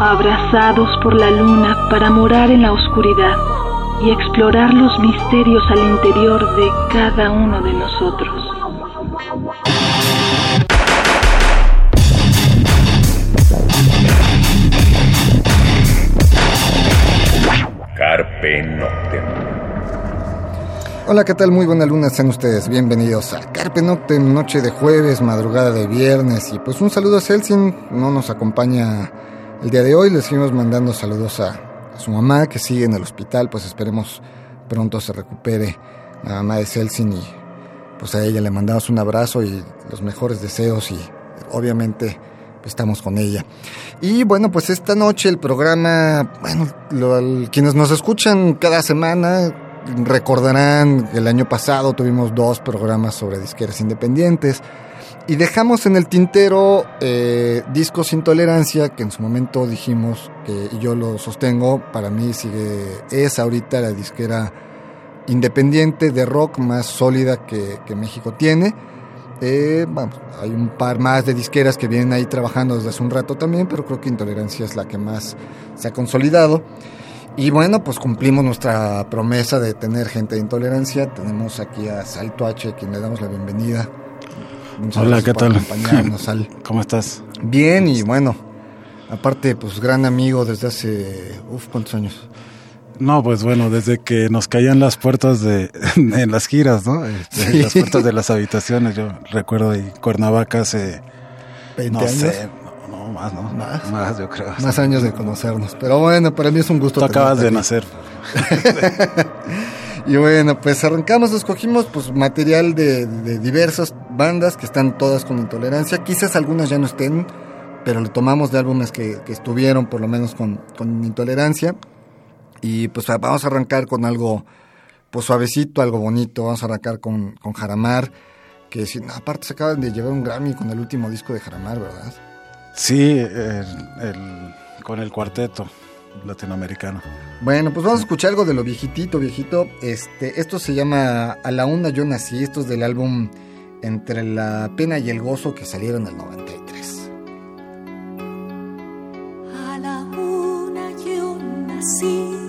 abrazados por la luna para morar en la oscuridad y explorar los misterios al interior de cada uno de nosotros. Carpe Noctem. Hola, ¿qué tal? Muy buena luna, sean ustedes bienvenidos a Carpe Noctem, noche de jueves, madrugada de viernes. Y pues un saludo a Celsin, no nos acompaña el día de hoy, le seguimos mandando saludos a, su mamá que sigue en el hospital, pues esperemos pronto se recupere. La mamá de Celsin y pues a ella le mandamos un abrazo y los mejores deseos y obviamente estamos con ella. Y bueno, pues esta noche el programa, bueno, quienes nos escuchan cada semana recordarán que el año pasado tuvimos dos programas sobre disqueras independientes y dejamos en el tintero eh, Discos Intolerancia, que en su momento dijimos que y yo lo sostengo, para mí sigue, es ahorita la disquera independiente de rock más sólida que, que México tiene eh, hay un par más de disqueras que vienen ahí trabajando desde hace un rato también, pero creo que Intolerancia es la que más se ha consolidado. Y bueno, pues cumplimos nuestra promesa de tener gente de intolerancia. Tenemos aquí a Salto H, quien le damos la bienvenida. Hola, ¿qué tal? Sal. ¿Cómo estás? Bien, y bueno, aparte, pues gran amigo desde hace, uff, ¿cuántos años? No, pues bueno, desde que nos caían las puertas de en las giras, ¿no? Este, las puertas de las habitaciones. Yo recuerdo ahí Cuernavaca hace 20 no Sé, no, más, ¿no? Más, más yo creo. Más años de conocernos. Pero bueno, para mí es un gusto. Tú acabas de nacer. y bueno, pues arrancamos, escogimos pues material de, diversas bandas que están todas con intolerancia. Quizás algunas ya no estén, pero le tomamos de álbumes que, estuvieron por lo menos con, con intolerancia. Y pues vamos a arrancar con algo pues suavecito, algo bonito. Vamos a arrancar con, con Jaramar, que si, aparte se acaban de llevar un Grammy con el último disco de Jaramar, ¿verdad? Sí, el, con el cuarteto latinoamericano. Bueno, pues vamos a escuchar algo de lo viejitito, viejito. Este, esto se llama A la una yo nací. Esto es del álbum Entre la pena y el gozo que salieron en el 93. A la una yo nací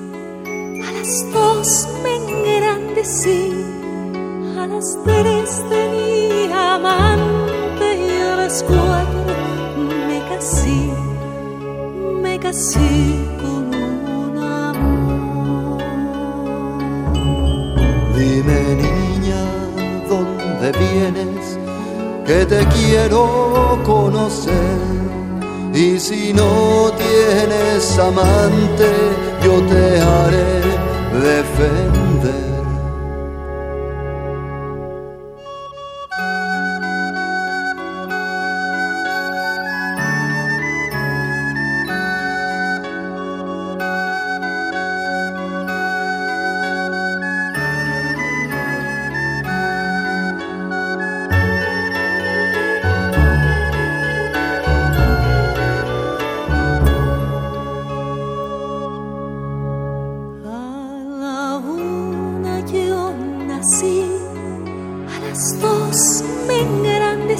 las dos me engrandecí, a las tres tenía amante y a las cuatro me casé, me casé con un amor. Dime niña, ¿dónde vienes? Que te quiero conocer. Y si no tienes amante, yo te haré defender.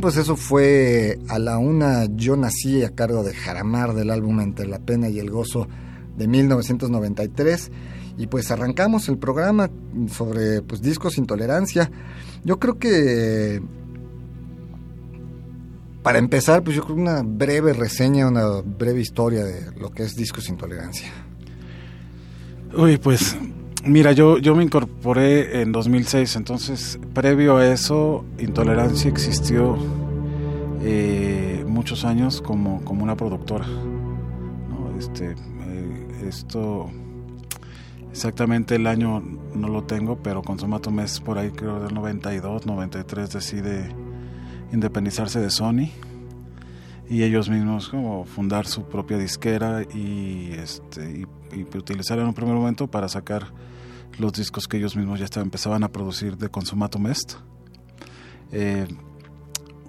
Pues eso fue a la una yo nací a cargo de Jaramar del álbum Entre la pena y el gozo de 1993 y pues arrancamos el programa sobre pues discos intolerancia. Yo creo que para empezar, pues yo creo una breve reseña, una breve historia de lo que es discos intolerancia. Uy, pues mira, yo, yo me incorporé en 2006, entonces previo a eso, Intolerancia existió eh, muchos años como, como una productora. Este, eh, esto exactamente el año no lo tengo, pero con Somato Mes por ahí creo del 92, 93 decide independizarse de Sony y ellos mismos como fundar su propia disquera y este y, utilizar en un primer momento para sacar los discos que ellos mismos ya empezaban a producir de Consumatum Est. Eh,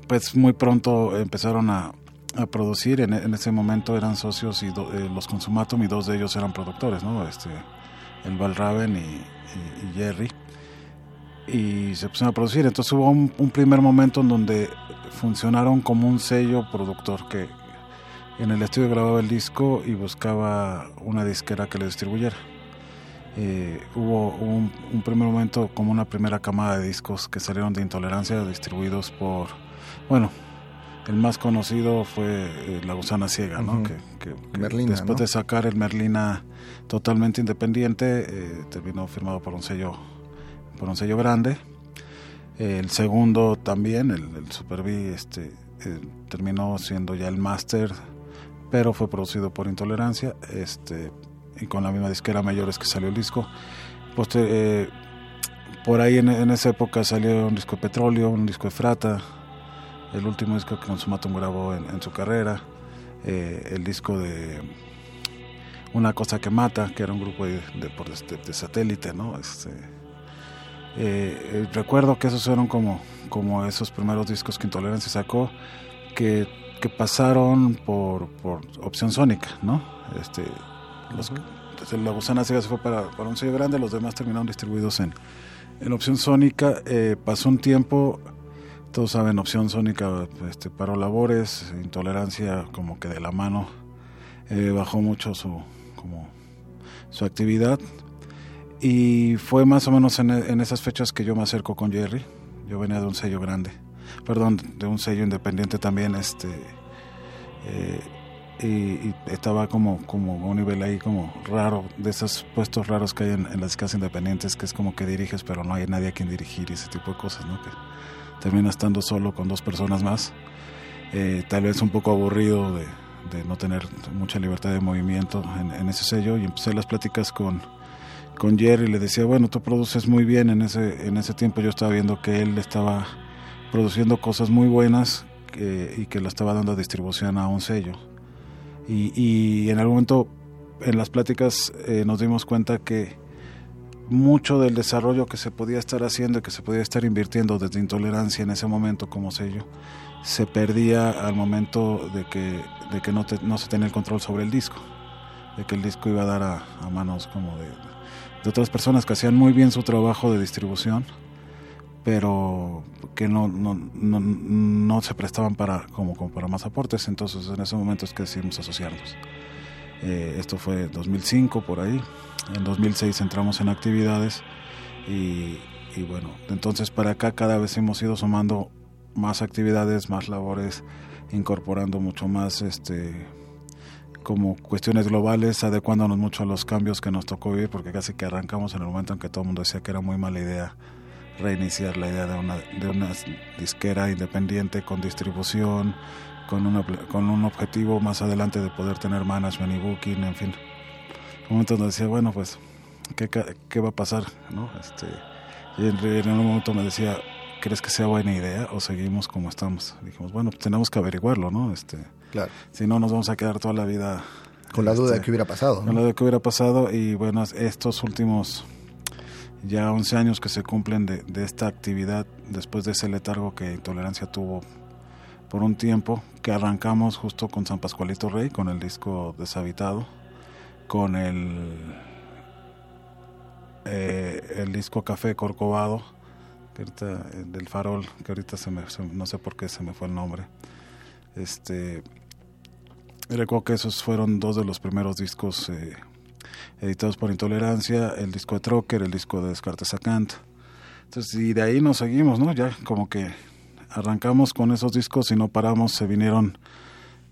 pues muy pronto empezaron a, a producir, en, ese momento eran socios y eh, los Consumatum y dos de ellos eran productores, ¿no? Este, el Valraven y, y, Jerry. Y se pusieron a producir, entonces hubo un, un primer momento en donde funcionaron como un sello productor que en el estudio grababa el disco y buscaba una disquera que le distribuyera. Eh, hubo un, primer momento como una primera camada de discos que salieron de Intolerancia distribuidos por, bueno, el más conocido fue eh, La Gusana Ciega, ¿no? que, después de sacar el Merlina totalmente independiente, eh, terminó firmado por un sello, por un sello grande. El segundo también, el, el Super B, este, eh, terminó siendo ya el máster, pero fue producido por Intolerancia, este, y con la misma disquera Mayores que salió el disco. Eh, por ahí en, esa época salió un disco de Petróleo, un disco de Frata, el último disco que Consumatum grabó en, su carrera, eh, el disco de Una cosa que mata, que era un grupo de, de satélite, ¿no? Este, eh, recuerdo que esos fueron como, como esos primeros discos que Intolerancia sacó, que, que pasaron por, por opción sónica, ¿no? Este, los, La Gusana Ciega se fue para, para, un sello grande, los demás terminaron distribuidos en, en opción sónica. Eh, pasó un tiempo, todos saben, opción sónica este, paró labores, intolerancia como que de la mano bajó mucho su, como, su actividad y fue más o menos en, esas fechas que yo me acerco con Jerry. Yo venía de un sello grande, perdón, de un sello independiente también, este, eh, y, estaba como, como un nivel ahí como raro, de esos puestos raros que hay en, las casas independientes, que es como que diriges, pero no hay nadie a quien dirigir y ese tipo de cosas, ¿no? Que termina estando solo con dos personas más, eh, tal vez un poco aburrido de, no tener mucha libertad de movimiento en, en ese sello, y empecé las pláticas con con Jerry le decía, bueno, tú produces muy bien, en ese, en ese tiempo yo estaba viendo que él estaba produciendo cosas muy buenas y que lo estaba dando a distribución a un sello. Y, en algún momento en las pláticas eh, nos dimos cuenta que mucho del desarrollo que se podía estar haciendo y que se podía estar invirtiendo desde intolerancia en ese momento como sello se perdía al momento de que, de que no, no se tenía el control sobre el disco, de que el disco iba a dar a, a manos como de, de otras personas que hacían muy bien su trabajo de distribución, pero que no, no, no, no se prestaban para, como, como, para más aportes. Entonces en ese momento es que decidimos asociarnos. Eh, esto fue 2005 por ahí. En 2006 entramos en actividades y, y bueno, entonces para acá cada vez hemos ido sumando más actividades, más labores, incorporando mucho más este como cuestiones globales, adecuándonos mucho a los cambios que nos tocó vivir, porque casi que arrancamos en el momento en que todo el mundo decía que era muy mala idea reiniciar la idea de una, de una disquera independiente con distribución, con, una, con un objetivo más adelante de poder tener management y booking, en fin. Un momento donde decía, bueno, pues, ¿qué, qué va a pasar? ¿no? Este, y en, en un momento me decía, ¿crees que sea buena idea o seguimos como estamos? Dijimos, bueno, pues tenemos que averiguarlo, ¿no? Este, Claro. Si no, nos vamos a quedar toda la vida... Con la duda de este, qué hubiera pasado. Con la duda de qué hubiera pasado y bueno, estos últimos ya 11 años que se cumplen de, esta actividad después de ese letargo que Intolerancia tuvo por un tiempo, que arrancamos justo con San Pascualito Rey, con el disco Deshabitado, con el, eh, el disco Café Corcovado, eh, del Farol, que ahorita se me, no sé por qué se me fue el nombre. Este, recuerdo que esos fueron dos de los primeros discos eh, editados por Intolerancia, el disco de Trocker, el disco de Descartes a Kant. Entonces, y de ahí nos seguimos, ¿no? Ya como que arrancamos con esos discos y no paramos, se vinieron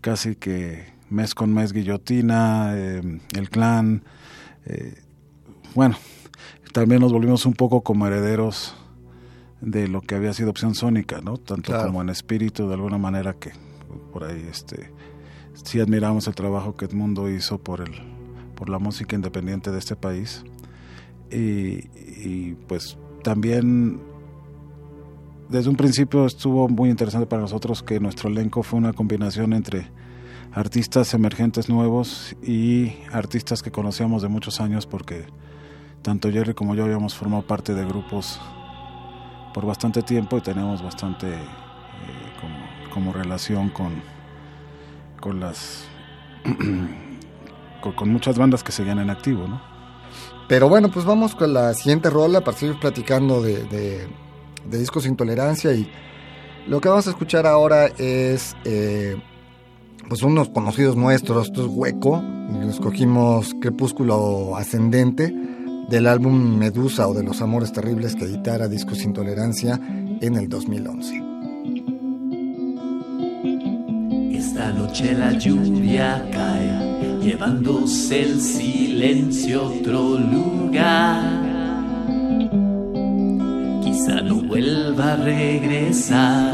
casi que mes con mes Guillotina, eh, El Clan, eh, bueno, también nos volvimos un poco como herederos de lo que había sido Opción Sónica, ¿no? Tanto como en espíritu, de alguna manera que por ahí este sí admiramos el trabajo que Edmundo hizo por el por la música independiente de este país. Y, pues también desde un principio estuvo muy interesante para nosotros que nuestro elenco fue una combinación entre artistas emergentes nuevos y artistas que conocíamos de muchos años porque tanto Jerry como yo habíamos formado parte de grupos por bastante tiempo y tenemos bastante eh, como, relación con, con las con, muchas bandas que seguían en activo, ¿no? Pero bueno, pues vamos con la siguiente rola para seguir platicando de, de, discos intolerancia y lo que vamos a escuchar ahora es eh, pues unos conocidos nuestros, esto es Hueco, escogimos Crepúsculo Ascendente del álbum Medusa o de los Amores Terribles que editara Discos Intolerancia en el 2011. Esta noche la lluvia cae, llevándose el silencio a otro lugar. Quizá no vuelva a regresar.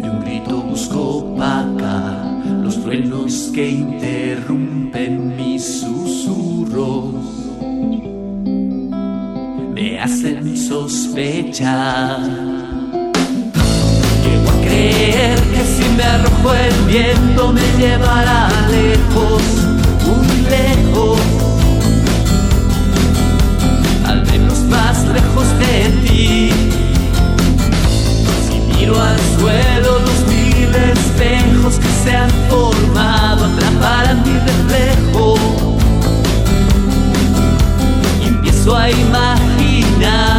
De un grito busco paca los truenos que interrumpen mis susurros me hacen sospechar. Me arrojo el viento me llevará lejos, muy lejos, al menos más lejos de ti. Si miro al suelo los mil espejos que se han formado atraparán mi reflejo y empiezo a imaginar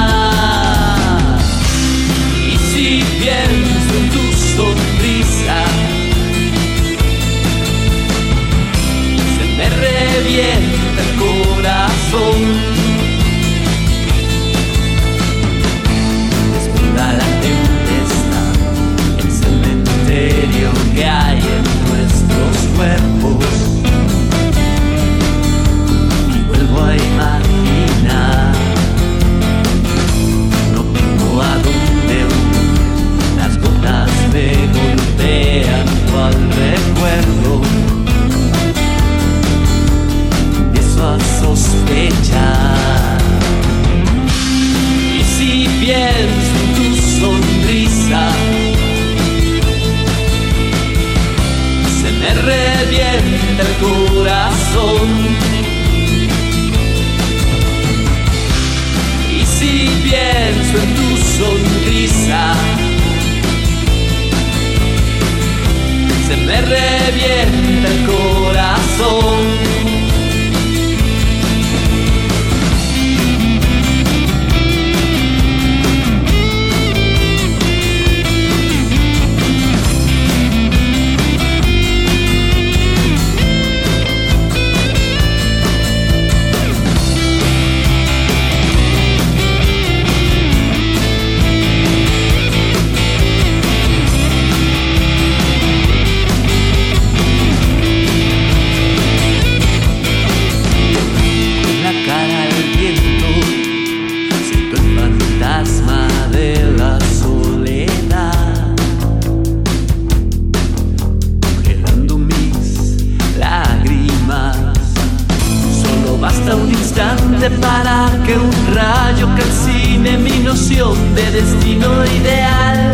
de destino ideal,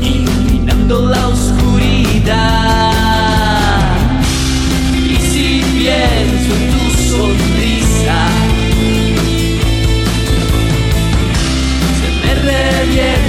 iluminando la oscuridad. Y si pienso en tu sonrisa, se me revierte.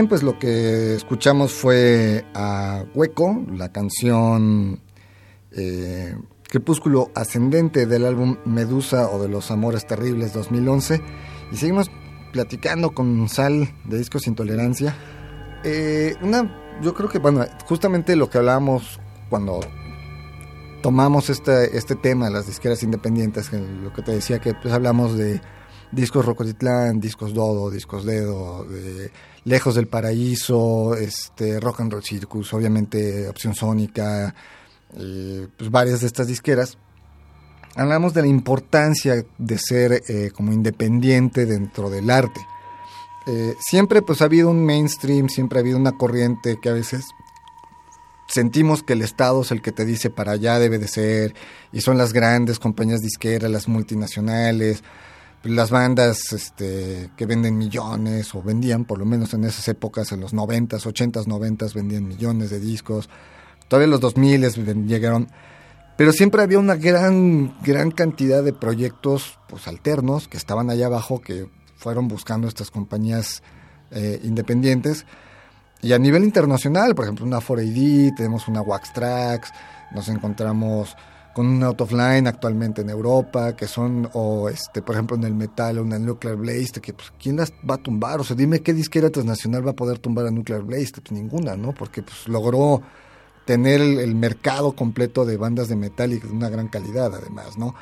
Bien, pues lo que escuchamos fue a Hueco, la canción eh, Crepúsculo Ascendente del álbum Medusa o de los Amores Terribles 2011. Y seguimos platicando con Sal de Discos Intolerancia. Eh, una, yo creo que, bueno, justamente lo que hablábamos cuando tomamos este, este tema de las disqueras independientes, lo que te decía que pues hablamos de discos Rocotitlán, discos Dodo, discos Dedo, de Lejos del Paraíso, este, Rock and Roll Circus, obviamente Opción Sónica, eh, pues varias de estas disqueras. Hablamos de la importancia de ser eh, como independiente dentro del arte. Eh, siempre pues ha habido un mainstream, siempre ha habido una corriente que a veces sentimos que el Estado es el que te dice para allá debe de ser, y son las grandes compañías disqueras, las multinacionales, las bandas este, que venden millones o vendían, por lo menos en esas épocas, en los 90s, 80s, 90s, vendían millones de discos. Todavía los 2000 llegaron, pero siempre había una gran, gran cantidad de proyectos pues, alternos que estaban allá abajo, que fueron buscando estas compañías eh, independientes. Y a nivel internacional, por ejemplo, una 4AD, tenemos una Wax Tracks, nos encontramos con un out of line actualmente en Europa, que son, o este, por ejemplo en el metal, una Nuclear Blade, que pues, ¿quién las va a tumbar? O sea, dime qué disquera transnacional va a poder tumbar a Nuclear Blade, pues ninguna, ¿no? Porque pues logró tener el, mercado completo de bandas de metal y de una gran calidad además, ¿no?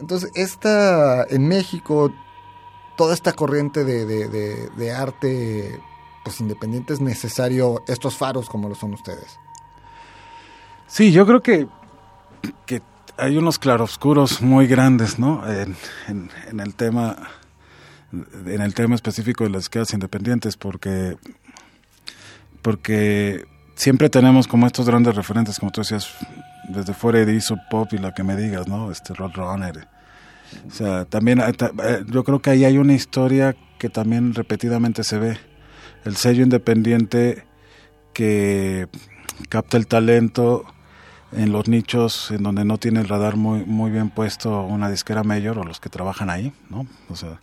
Entonces, esta, en México, toda esta corriente de, de, de arte pues independiente es necesario estos faros como lo son ustedes. Sí, yo creo que que hay unos claroscuros muy grandes, ¿no? En, el tema en el tema específico de las quedas independientes porque porque siempre tenemos como estos grandes referentes como tú decías desde fuera de Iso Pop y la que me digas no este Roadrunner o sea también eh, eh, yo creo que ahí hay una historia que también repetidamente se ve. El sello independiente que capta el talento en los nichos en donde no tiene el radar muy, muy bien puesto una disquera mayor o los que trabajan ahí, ¿no? O sea,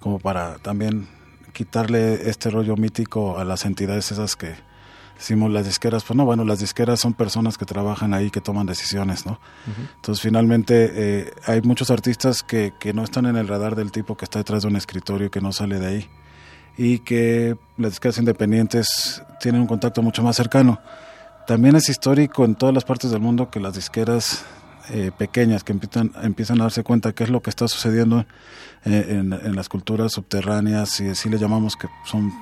como para también quitarle este rollo mítico a las entidades esas que decimos las disqueras, pues no, bueno, las disqueras son personas que trabajan ahí, que toman decisiones, ¿no? Entonces finalmente eh, hay muchos artistas que, que no están en el radar del tipo que está detrás de un escritorio que no sale de ahí y que las disqueras independientes tienen un contacto mucho más cercano. También es histórico en todas las partes del mundo que las disqueras eh, pequeñas que empiezan, empiezan a darse cuenta qué es lo que está sucediendo eh, en, las culturas subterráneas y así le llamamos que son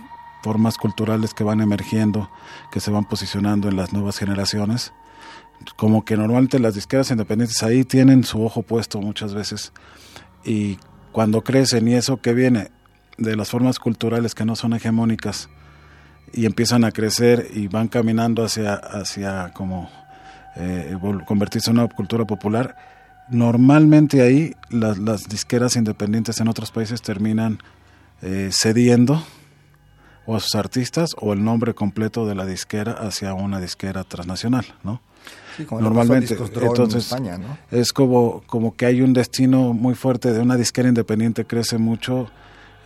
formas culturales que van emergiendo, que se van posicionando en las nuevas generaciones. Como que normalmente las disqueras independientes ahí tienen su ojo puesto muchas veces y cuando crecen y eso que viene de las formas culturales que no son hegemónicas, y empiezan a crecer y van caminando hacia, hacia como eh, convertirse en una cultura popular, normalmente ahí las, las, disqueras independientes en otros países terminan eh, cediendo o a sus artistas o el nombre completo de la disquera hacia una disquera transnacional, ¿no? Normalmente, entonces España, ¿no? es como, como que hay un destino muy fuerte de una disquera independiente, crece mucho,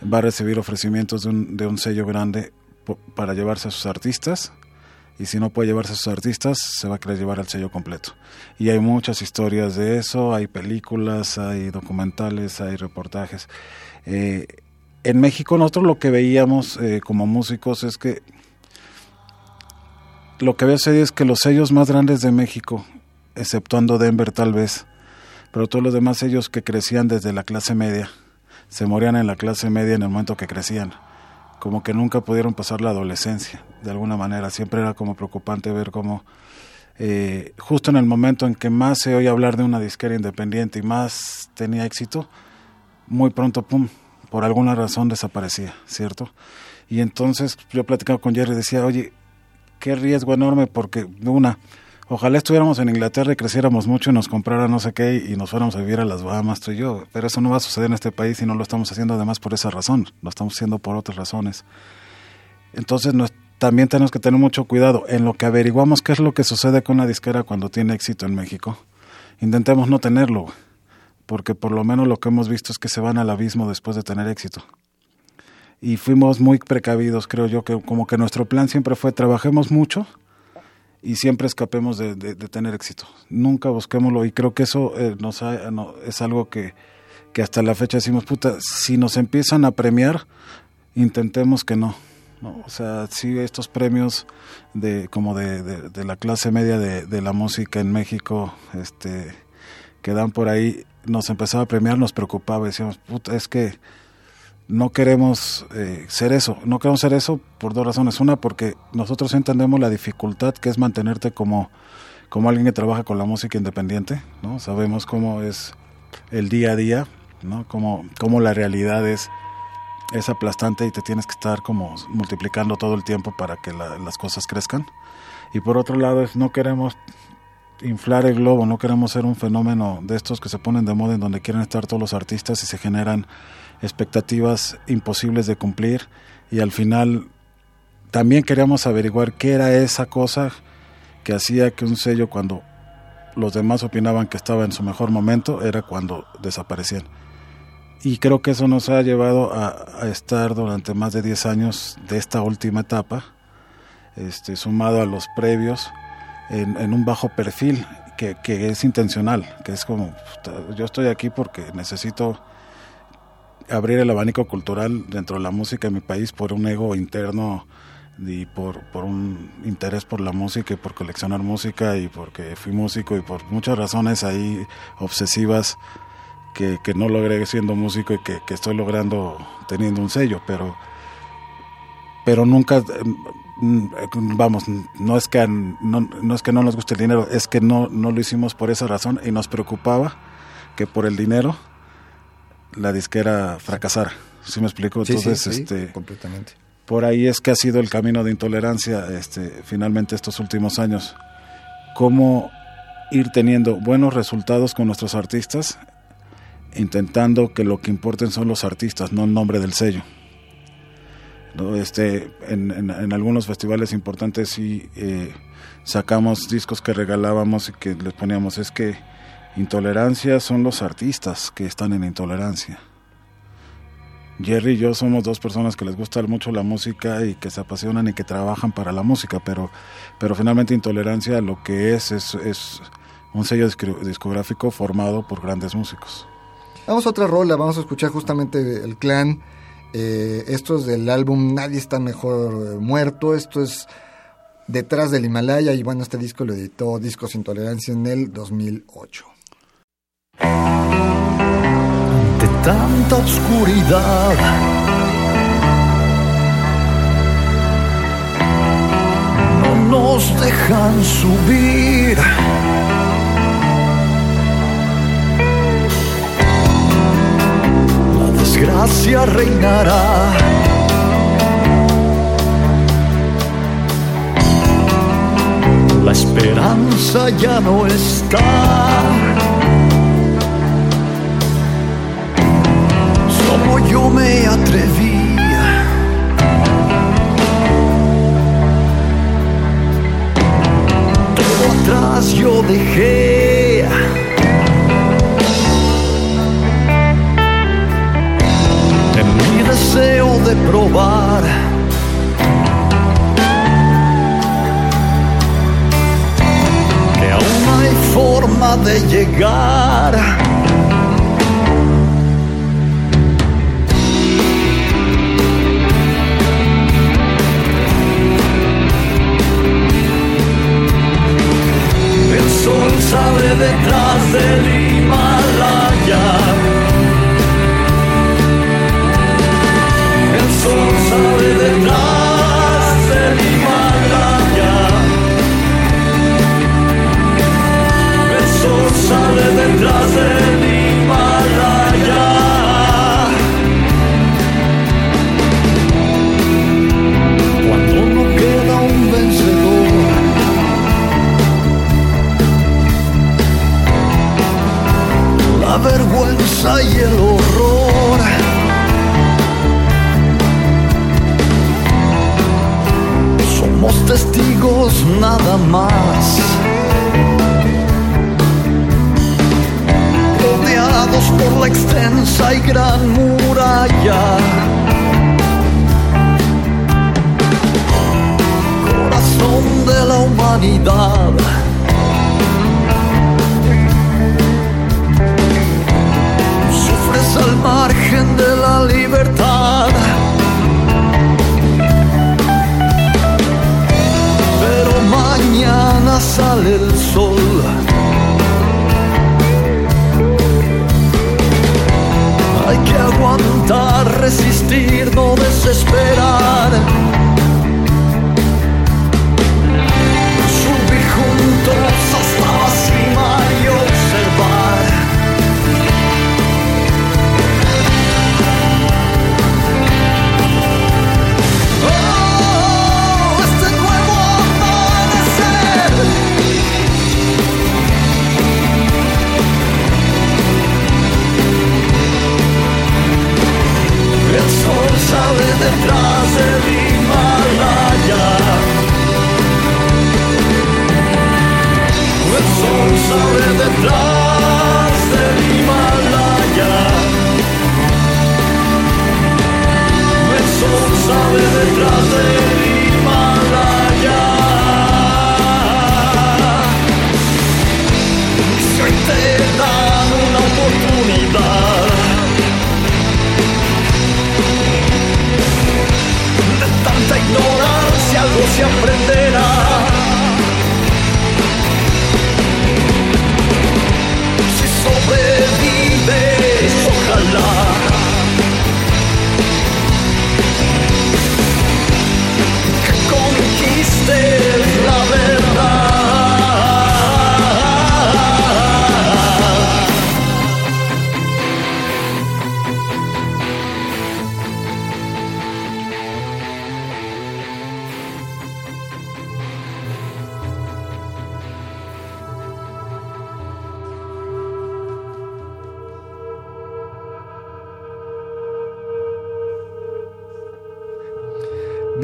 va a recibir ofrecimientos de un, de un sello grande para llevarse a sus artistas y si no puede llevarse a sus artistas se va a querer llevar el sello completo. Y hay muchas historias de eso, hay películas, hay documentales, hay reportajes. Eh, en México nosotros lo que veíamos eh, como músicos es que lo que había sucedido es que los sellos más grandes de México, exceptuando Denver tal vez, pero todos los demás sellos que crecían desde la clase media, se morían en la clase media en el momento que crecían como que nunca pudieron pasar la adolescencia, de alguna manera. Siempre era como preocupante ver cómo eh, justo en el momento en que más se oía hablar de una disquera independiente y más tenía éxito, muy pronto, pum, por alguna razón desaparecía, ¿cierto? Y entonces yo platicaba con Jerry y decía, oye, qué riesgo enorme porque una Ojalá estuviéramos en Inglaterra y creciéramos mucho y nos comprara no sé qué y nos fuéramos a vivir a las Bahamas, tú y yo. Pero eso no va a suceder en este país y no lo estamos haciendo además por esa razón. Lo estamos haciendo por otras razones. Entonces también tenemos que tener mucho cuidado en lo que averiguamos qué es lo que sucede con una disquera cuando tiene éxito en México. Intentemos no tenerlo, porque por lo menos lo que hemos visto es que se van al abismo después de tener éxito. y fuimos muy precavidos, creo yo, que como que nuestro plan siempre fue trabajemos mucho y siempre escapemos de, tener éxito. Nunca busquémoslo y creo que eso eh, nos es algo que, que hasta la fecha decimos, puta, si nos empiezan a premiar, intentemos que no. ¿no? O sea, sí, estos premios de como de, de, la clase media de, de, la música en México, este, que dan por ahí, nos empezaba a premiar, nos preocupaba, decíamos, puta, es que no queremos eh, ser eso, no queremos ser eso por dos razones. Una, porque nosotros entendemos la dificultad que es mantenerte como, como alguien que trabaja con la música independiente, ¿no? Sabemos cómo es el día a día, ¿no? Cómo, cómo la realidad es, es aplastante y te tienes que estar como multiplicando todo el tiempo para que las cosas crezcan. Y por otro lado, es, no queremos inflar el globo, no queremos ser un fenómeno de estos que se ponen de moda en donde quieren estar todos los artistas y se generan expectativas imposibles de cumplir y al final también queríamos averiguar qué era esa cosa que hacía que un sello cuando los demás opinaban que estaba en su mejor momento era cuando desaparecían. Y creo que eso nos ha llevado a, estar durante más de 10 años de esta última etapa, este, sumado a los previos, en, un bajo perfil que, es intencional, que es como, yo estoy aquí porque necesito abrir el abanico cultural dentro de la música en mi país por un ego interno y por, por un interés por la música y por coleccionar música y porque fui músico y por muchas razones ahí obsesivas que, que no logré siendo músico y que, que, estoy logrando teniendo un sello, pero, pero nunca, mm, vamos, no es, que, no, no es que no nos guste el dinero, es que no, no lo hicimos por esa razón y nos preocupaba que por el dinero la disquera fracasara. ¿Sí me explico? Entonces, este, completamente. Por ahí es que ha sido el camino de intolerancia este, finalmente estos últimos años. Cómo ir teniendo buenos resultados con nuestros artistas, intentando que lo que importen son los artistas, no el nombre del sello. ¿No? Este, en, en, algunos festivales importantes sí eh, sacamos discos que regalábamos y que les poníamos, es que Intolerancia son los artistas que están en intolerancia. Jerry y yo somos dos personas que les gusta mucho la música y que se apasionan y que trabajan para la música, pero, pero finalmente Intolerancia lo que es, es, un sello discográfico formado por grandes músicos. Vamos a otra rola, vamos a escuchar justamente el clan. Eh, esto es del álbum Nadie está mejor muerto. Esto es detrás del Himalaya y bueno, este disco lo editó Discos Intolerancia en el 2008. Ante tanta oscuridad, no nos dejan subir. La desgracia reinará. La esperanza ya no está. Yo me atrevía. Todo atrás yo dejé. En mi deseo de probar. Que aún hay forma de llegar. Sale detrás del Himalaya.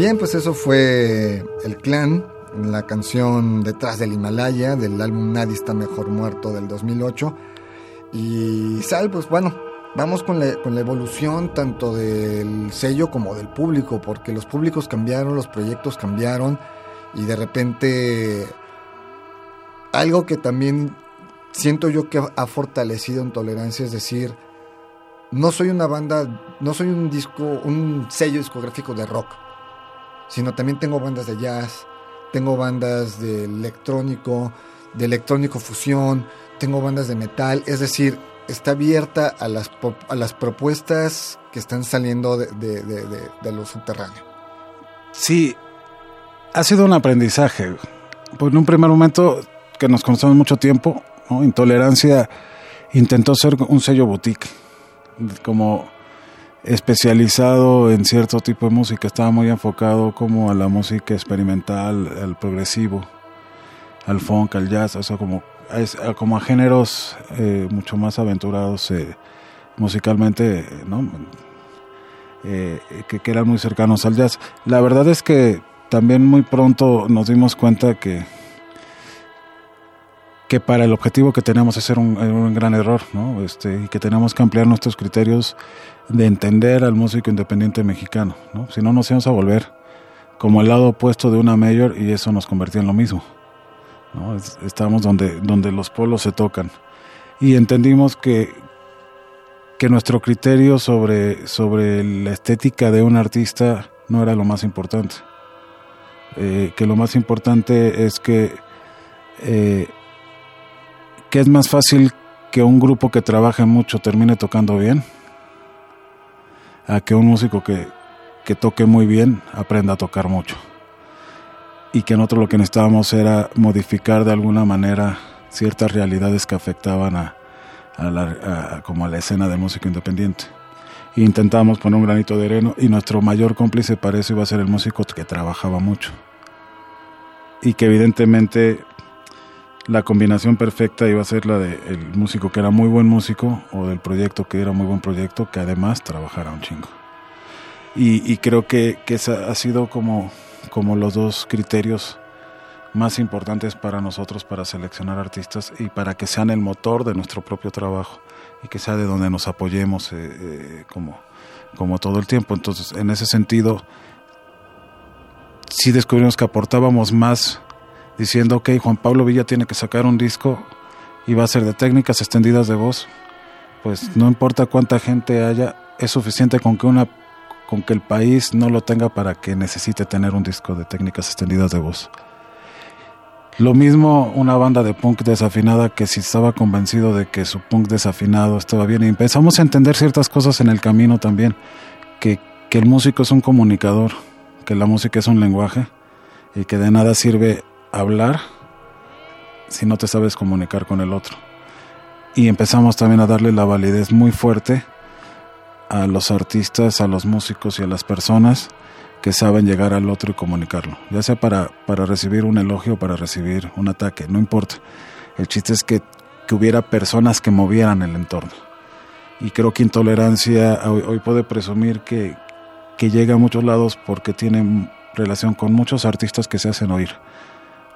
Bien, pues eso fue El Clan, la canción Detrás del Himalaya del álbum Nadie está mejor muerto del 2008. Y Sal, pues bueno, vamos con la, con la evolución tanto del sello como del público, porque los públicos cambiaron, los proyectos cambiaron y de repente algo que también siento yo que ha fortalecido en Tolerancia es decir, no soy una banda, no soy un disco, un sello discográfico de rock, sino también tengo bandas de jazz, tengo bandas de electrónico, de electrónico fusión, tengo bandas de metal, es decir, está abierta a las, a las propuestas que están saliendo de, de- de- de- de lo subterráneo. Sí, ha sido un aprendizaje. Pues en un primer momento que nos conocemos mucho tiempo, ¿no? Intolerancia intentó ser un sello boutique, como especializado en cierto tipo de música. Estaba muy enfocado como a la música experimental, al progresivo, al funk, al jazz, o sea, como, a- como a géneros eh, mucho más aventurados eh, musicalmente, ¿no? eh, que, que eran muy cercanos al jazz. La verdad es que también muy pronto nos dimos cuenta que que para el objetivo que tenemos es ser un, un gran error, ¿no? Este, y que tenemos que ampliar nuestros criterios de entender al músico independiente mexicano, ¿no? Si no nos íbamos a volver como el lado opuesto de una mayor y eso nos convertía en lo mismo, ¿no? Es- estamos donde, donde los polos se tocan. Y entendimos que, que nuestro criterio sobre, sobre la estética de un artista no era lo más importante. Eh, que lo más importante es que, eh, que es más fácil que un grupo que trabaje mucho termine tocando bien a que un músico que, que toque muy bien aprenda a tocar mucho. Y que nosotros lo que necesitábamos era modificar de alguna manera ciertas realidades que afectaban a, a la, como a la escena de música independiente. E intentamos poner un granito de arena y nuestro mayor cómplice para eso iba a ser el músico que trabajaba mucho. Y que evidentemente la combinación perfecta iba a ser la del músico que era muy buen músico o del proyecto que era muy buen proyecto que además trabajara un chingo. Y, y creo que, que ha sido como, como los dos criterios más importantes para nosotros para seleccionar artistas y para que sean el motor de nuestro propio trabajo y que sea de donde nos apoyemos eh, eh, como, como todo el tiempo. Entonces, en ese sentido, sí descubrimos que aportábamos más diciendo, ok, Juan Pablo Villa tiene que sacar un disco y va a ser de técnicas extendidas de voz, pues no importa cuánta gente haya, es suficiente con que una con que el país no lo tenga para que necesite tener un disco de técnicas extendidas de voz. Lo mismo una banda de punk desafinada que si estaba convencido de que su punk desafinado estaba bien y empezamos a entender ciertas cosas en el camino también, que, que el músico es un comunicador, que la música es un lenguaje y que de nada sirve hablar si no te sabes comunicar con el otro. Y empezamos también a darle la validez muy fuerte a los artistas, a los músicos y a las personas que saben llegar al otro y comunicarlo, ya sea para, para recibir un elogio o para recibir un ataque, no importa. El chiste es que, que hubiera personas que movieran el entorno. Y creo que Intolerancia hoy, hoy puede presumir que, que llega a muchos lados porque tiene relación con muchos artistas que se hacen oír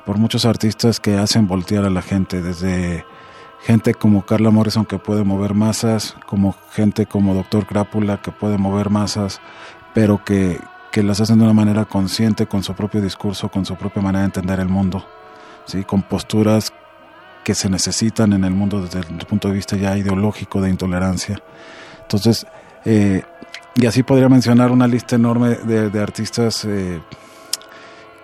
por muchos artistas que hacen voltear a la gente, desde gente como Carla Morrison que puede mover masas, como gente como Doctor Crápula que puede mover masas, pero que, que las hacen de una manera consciente, con su propio discurso, con su propia manera de entender el mundo, ¿sí? con posturas que se necesitan en el mundo desde el punto de vista ya ideológico de intolerancia. Entonces, eh, y así podría mencionar una lista enorme de, de artistas eh,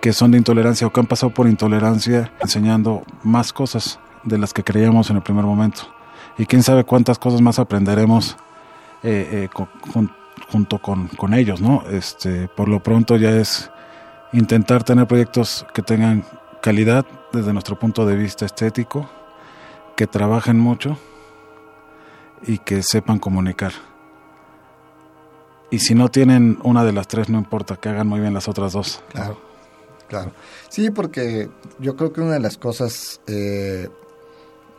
que son de intolerancia o que han pasado por intolerancia enseñando más cosas de las que creíamos en el primer momento. Y quién sabe cuántas cosas más aprenderemos eh, eh, junto con, con, ellos, ¿no? Este, por lo pronto ya es intentar tener proyectos que tengan calidad desde nuestro punto de vista estético, que trabajen mucho y que sepan comunicar. Y si no tienen una de las tres, no importa, que hagan muy bien las otras dos. Claro. Claro. Sí, porque yo creo que una de las cosas eh,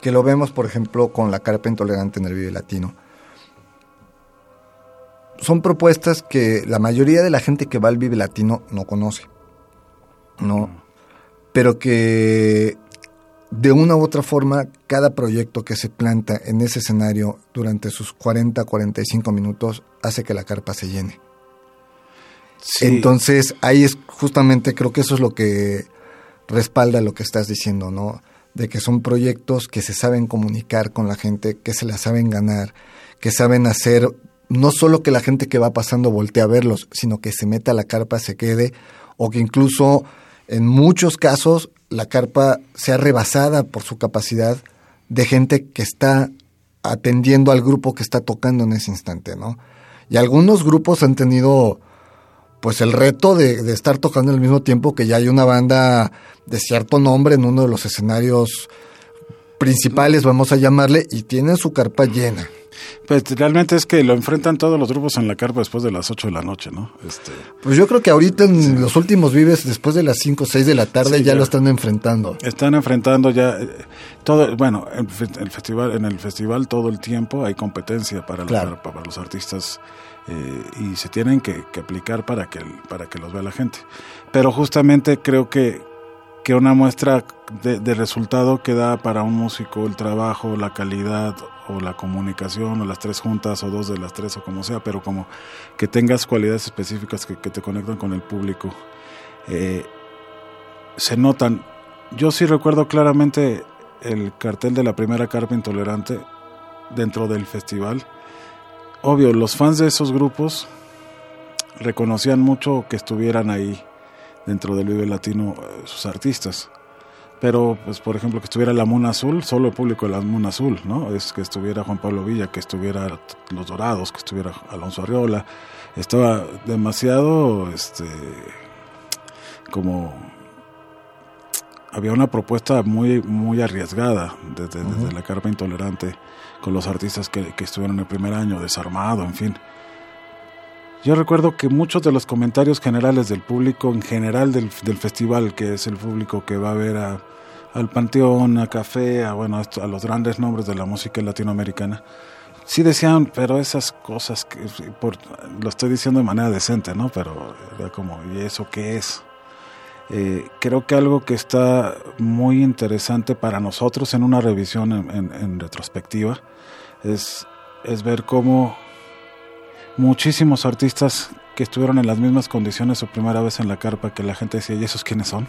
que lo vemos, por ejemplo, con la carpa intolerante en el Vive Latino, son propuestas que la mayoría de la gente que va al Vive Latino no conoce. ¿no? Pero que de una u otra forma, cada proyecto que se planta en ese escenario durante sus 40, 45 minutos hace que la carpa se llene. Entonces, ahí es justamente, creo que eso es lo que respalda lo que estás diciendo, ¿no? De que son proyectos que se saben comunicar con la gente, que se la saben ganar, que saben hacer, no solo que la gente que va pasando voltee a verlos, sino que se meta la carpa, se quede, o que incluso en muchos casos la carpa sea rebasada por su capacidad de gente que está atendiendo al grupo que está tocando en ese instante, ¿no? Y algunos grupos han tenido pues el reto de, de, estar tocando al mismo tiempo que ya hay una banda de cierto nombre en uno de los escenarios principales, vamos a llamarle, y tienen su carpa llena. Pues realmente es que lo enfrentan todos los grupos en la carpa después de las 8 de la noche, ¿no? Este... Pues yo creo que ahorita en sí. los últimos vives, después de las 5 o 6 de la tarde, sí, ya, ya, lo están enfrentando. Están enfrentando ya eh, todo, bueno, el, el, festival, en el festival todo el tiempo hay competencia para, claro. la, para los artistas eh, y se tienen que, aplicar para que, para que los vea la gente. Pero justamente creo que, que una muestra de, resultado que da para un músico el trabajo, la calidad o la comunicación o las tres juntas o dos de las tres o como sea, pero como que tengas cualidades específicas que, que te conectan con el público, eh, se notan. Yo sí recuerdo claramente el cartel de la primera carpa intolerante dentro del festival obvio, los fans de esos grupos reconocían mucho que estuvieran ahí dentro del Vive Latino eh, sus artistas. Pero, pues, por ejemplo, que estuviera la Muna Azul, solo el público de la Muna Azul, ¿no? Es que estuviera Juan Pablo Villa, que estuviera Los Dorados, que estuviera Alonso Arriola. Estaba demasiado, este, como había una propuesta muy muy arriesgada desde, uh -huh. desde la carpa intolerante con los artistas que, que, estuvieron en el primer año, desarmado, en fin. Yo recuerdo que muchos de los comentarios generales del público, en general del, del festival, que es el público que va a ver al Panteón, a Café, a, bueno, a, los grandes nombres de la música latinoamericana, sí decían, pero esas cosas, que lo estoy diciendo de manera decente, ¿no? Pero era como, ¿y eso qué es? Eh, creo que algo que está muy interesante para nosotros en una revisión en, retrospectiva es, es, ver cómo muchísimos artistas que estuvieron en las mismas condiciones su primera vez en la carpa, que la gente decía, ¿y esos quiénes son?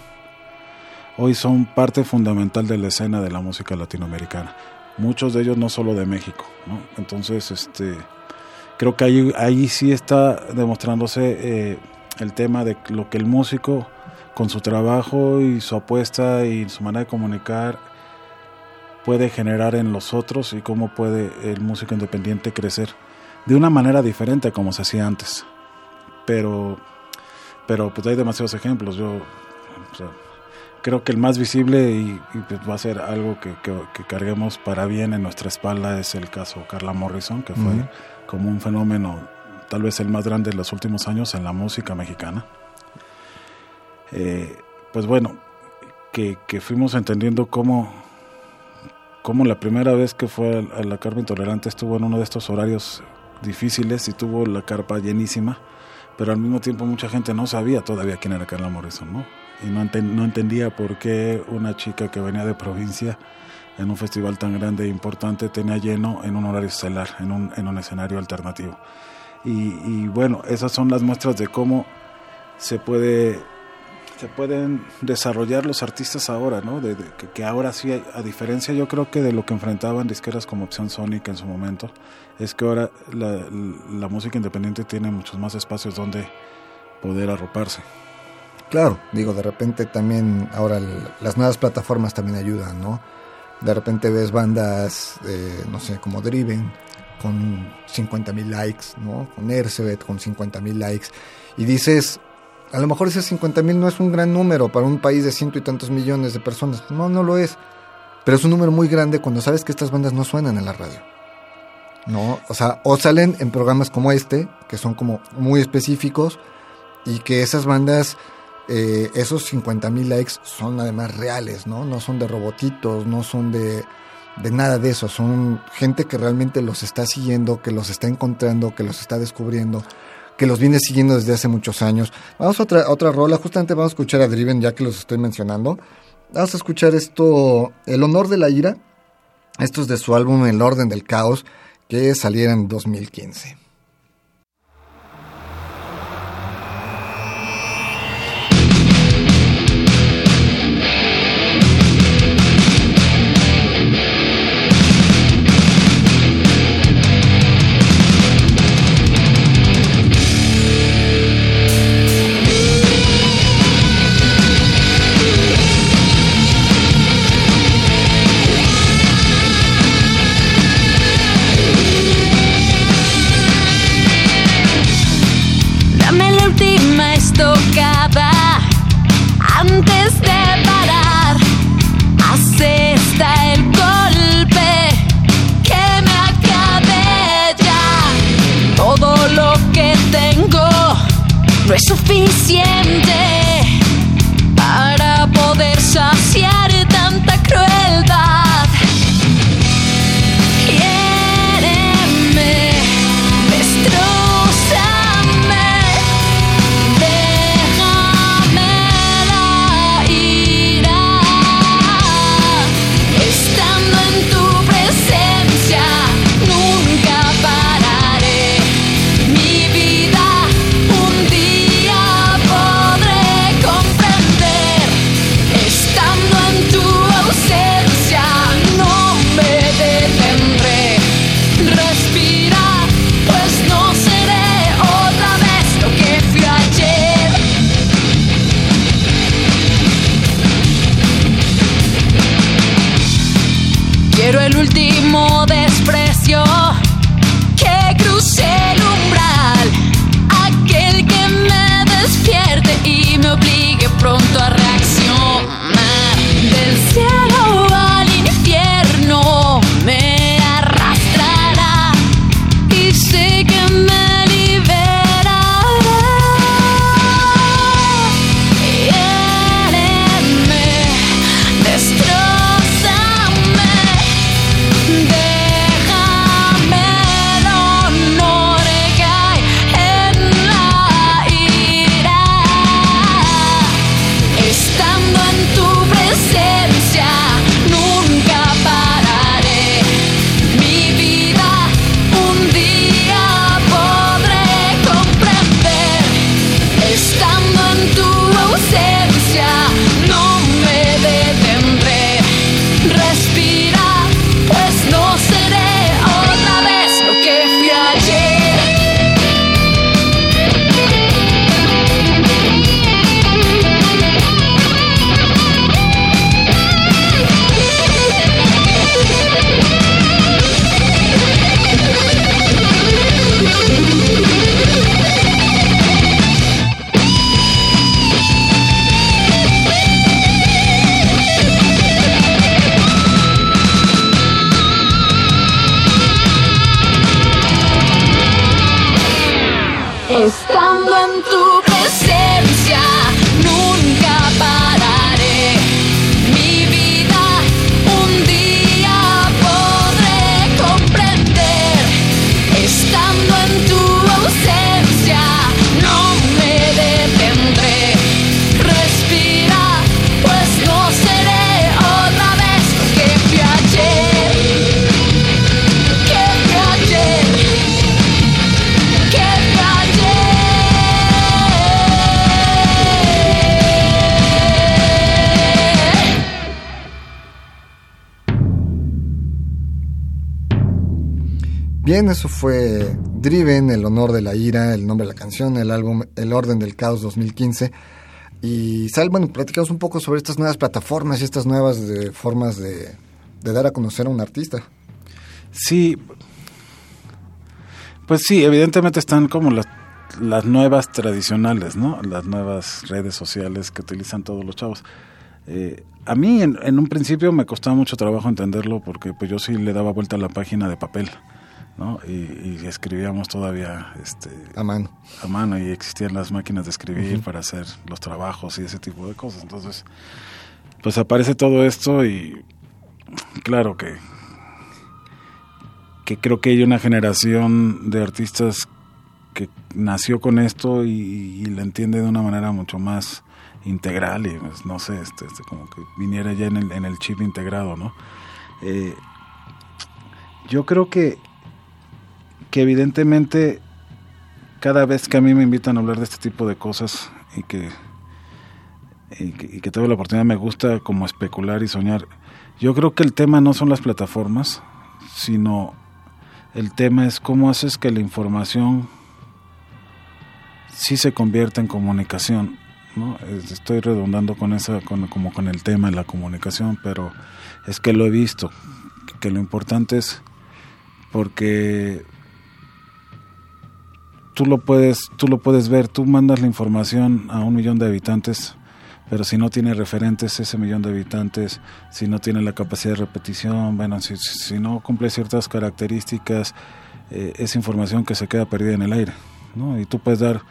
hoy son parte fundamental de la escena de la música latinoamericana. Muchos de ellos no solo de México. Entonces, este, creo que ahí, ahí sí está demostrándose eh, el tema de lo que el músico con su trabajo y su apuesta y su manera de comunicar puede generar en los otros y cómo puede el músico independiente crecer de una manera diferente a como se hacía antes. Pero, pero pues hay demasiados ejemplos. Yo creo que el más visible y, pues va a ser algo que, que, carguemos para bien en nuestra espalda es el caso Carla Morrison, que fue como un fenómeno tal vez el más grande de los últimos años en la música mexicana. Eh, pues bueno, que, fuimos entendiendo cómo, cómo la primera vez que fue a la carpa intolerante estuvo en uno de estos horarios difíciles y tuvo la carpa llenísima, pero al mismo tiempo mucha gente no sabía todavía quién era Carla Morrison, ¿no? Y no, no entendía por qué una chica que venía de provincia en un festival tan grande e importante tenía lleno en un horario estelar, en un, en un escenario alternativo. Y bueno, esas son las muestras de cómo se puede se pueden desarrollar los artistas ahora, ¿no? De, que, ahora sí, a diferencia yo creo que de lo que enfrentaban disqueras como Opción Sonic en su momento, es que ahora la, música independiente tiene muchos más espacios donde poder arroparse. Claro, digo, de repente también ahora las nuevas plataformas también ayudan, ¿no? De repente ves bandas, eh, no sé, como Driven, con 50 mil likes, ¿no? Con Ercebet con 50 mil likes. Y dices, a lo mejor ese 50 mil no es un gran número para un país de ciento y tantos millones de personas. No, no lo es. Pero es un número muy grande cuando sabes que estas bandas no suenan en la radio. ¿No? O sea, o salen en programas como este, que son como muy específicos, y que esas bandas, eh, esos 50 mil likes son además reales, ¿no? No son de robotitos, no son de, de nada de eso. Son gente que realmente los está siguiendo, que los está encontrando, que los está descubriendo que los viene siguiendo desde hace muchos años. Vamos a otra, otra rola, justamente vamos a escuchar a Driven ya que los estoy mencionando. Vamos a escuchar esto, El Honor de la Ira. Esto es de su álbum El Orden del Caos, que saliera en 2015. no es suficiente. Bien, eso fue Driven, El Honor de la Ira, el nombre de la canción, el álbum El Orden del Caos 2015. Y Sal, bueno, platicamos un poco sobre estas nuevas plataformas y estas nuevas formas de, dar a conocer a un artista. Sí, pues sí, evidentemente están como las, las nuevas tradicionales, ¿no? Las nuevas redes sociales que utilizan todos los chavos. Eh, a mí en, en, un principio me costaba mucho trabajo entenderlo porque pues yo sí le daba vuelta a la página de papel. ¿No? Y, y, escribíamos todavía este, a mano. A mano y existían las máquinas de escribir uh -huh. para hacer los trabajos y ese tipo de cosas. Entonces, pues aparece todo esto y claro que, que creo que hay una generación de artistas que nació con esto y, y la entiende de una manera mucho más integral y pues, no sé, este, este, como que viniera ya en el, en el chip integrado, ¿no? Eh, yo creo que que evidentemente cada vez que a mí me invitan a hablar de este tipo de cosas y que, y que, tengo la oportunidad me gusta como especular y soñar, yo creo que el tema no son las plataformas, sino el tema es cómo haces que la información sí se convierta en comunicación. ¿no? Estoy redundando con esa, con, como con el tema de la comunicación, pero es que lo he visto, que lo importante es porque tú lo puedes tú lo puedes ver tú mandas la información a un millón de habitantes pero si no tiene referentes ese millón de habitantes si no tiene la capacidad de repetición bueno si, si no cumple ciertas características eh, es información que se queda perdida en el aire ¿no? y tú puedes dar